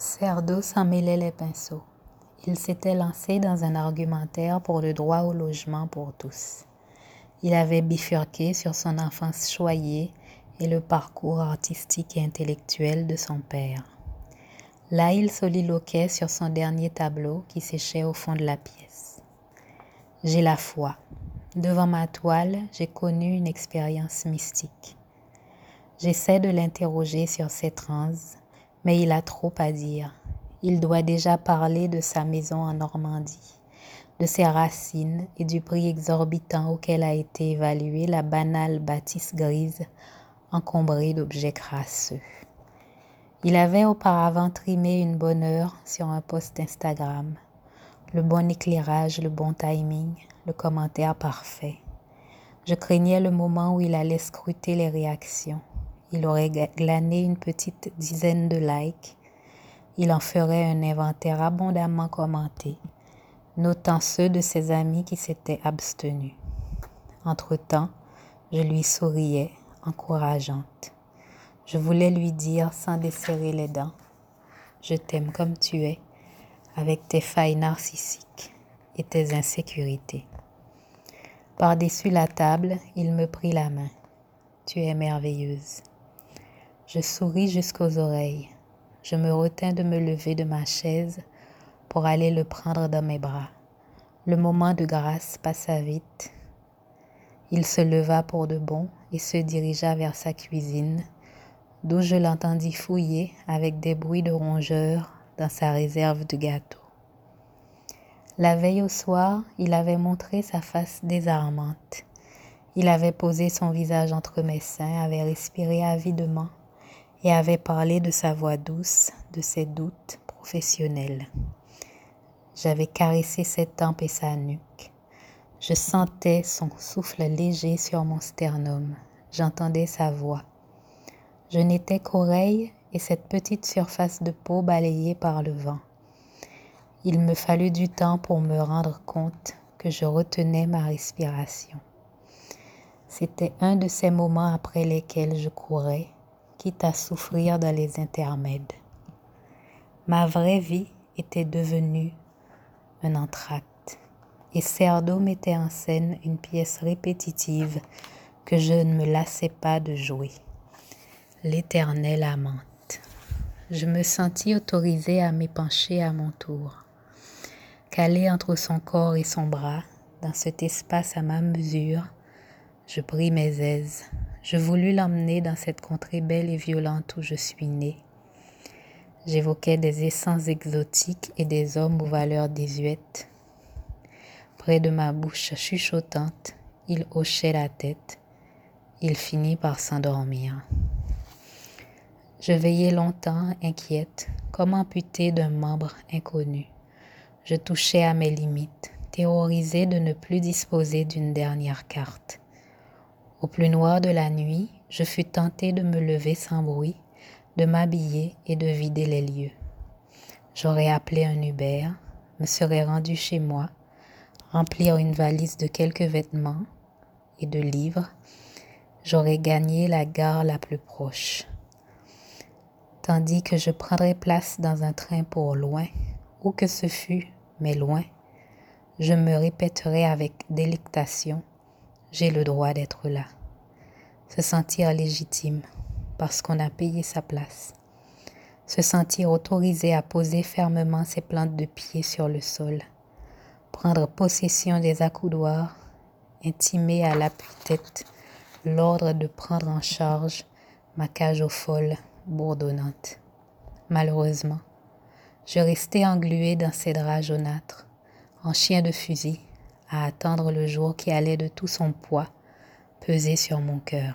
Cerdo s'en mêlait les pinceaux. Il s'était lancé dans un argumentaire pour le droit au logement pour tous. Il avait bifurqué sur son enfance choyée et le parcours artistique et intellectuel de son père. Là, il soliloquait sur son dernier tableau qui séchait au fond de la pièce. J'ai la foi. Devant ma toile, j'ai connu une expérience mystique. J'essaie de l'interroger sur ses trans, mais il a trop à dire. Il doit déjà parler de sa maison en Normandie, de ses racines et du prix exorbitant auquel a été évaluée la banale bâtisse grise encombrée d'objets crasseux. Il avait auparavant trimé une bonne heure sur un post Instagram. Le bon éclairage, le bon timing, le commentaire parfait. Je craignais le moment où il allait scruter les réactions il aurait glané une petite dizaine de likes. Il en ferait un inventaire abondamment commenté, notant ceux de ses amis qui s'étaient abstenus. Entre-temps, je lui souriais, encourageante. Je voulais lui dire sans desserrer les dents, je t'aime comme tu es, avec tes failles narcissiques et tes insécurités. Par-dessus la table, il me prit la main. Tu es merveilleuse. Je souris jusqu'aux oreilles. Je me retins de me lever de ma chaise pour aller le prendre dans mes bras. Le moment de grâce passa vite. Il se leva pour de bon et se dirigea vers sa cuisine, d'où je l'entendis fouiller avec des bruits de rongeurs dans sa réserve de gâteaux. La veille au soir, il avait montré sa face désarmante. Il avait posé son visage entre mes seins, avait respiré avidement et avait parlé de sa voix douce, de ses doutes professionnels. J'avais caressé ses tempes et sa nuque. Je sentais son souffle léger sur mon sternum. J'entendais sa voix. Je n'étais qu'oreille et cette petite surface de peau balayée par le vent. Il me fallut du temps pour me rendre compte que je retenais ma respiration. C'était un de ces moments après lesquels je courais quitte à souffrir dans les intermèdes. Ma vraie vie était devenue un entracte et Cerdo mettait en scène une pièce répétitive que je ne me lassais pas de jouer. L'éternelle amante. Je me sentis autorisée à m'épancher à mon tour. Calée entre son corps et son bras, dans cet espace à ma mesure, je pris mes aises, je voulus l'emmener dans cette contrée belle et violente où je suis née. J'évoquais des essences exotiques et des hommes aux valeurs désuètes. Près de ma bouche chuchotante, il hochait la tête. Il finit par s'endormir. Je veillais longtemps, inquiète, comme amputée d'un membre inconnu. Je touchais à mes limites, terrorisée de ne plus disposer d'une dernière carte. Au plus noir de la nuit, je fus tentée de me lever sans bruit, de m'habiller et de vider les lieux. J'aurais appelé un Uber, me serais rendue chez moi, remplir une valise de quelques vêtements et de livres, j'aurais gagné la gare la plus proche. Tandis que je prendrais place dans un train pour loin, où que ce fût, mais loin, je me répéterais avec délectation j'ai le droit d'être là. Se sentir légitime parce qu'on a payé sa place. Se sentir autorisé à poser fermement ses plantes de pied sur le sol. Prendre possession des accoudoirs, intimer à l'appui-tête l'ordre de prendre en charge ma cage aux folles bourdonnante. Malheureusement, je restais englué dans ces draps jaunâtres, en chien de fusil, à attendre le jour qui allait de tout son poids peser sur mon cœur.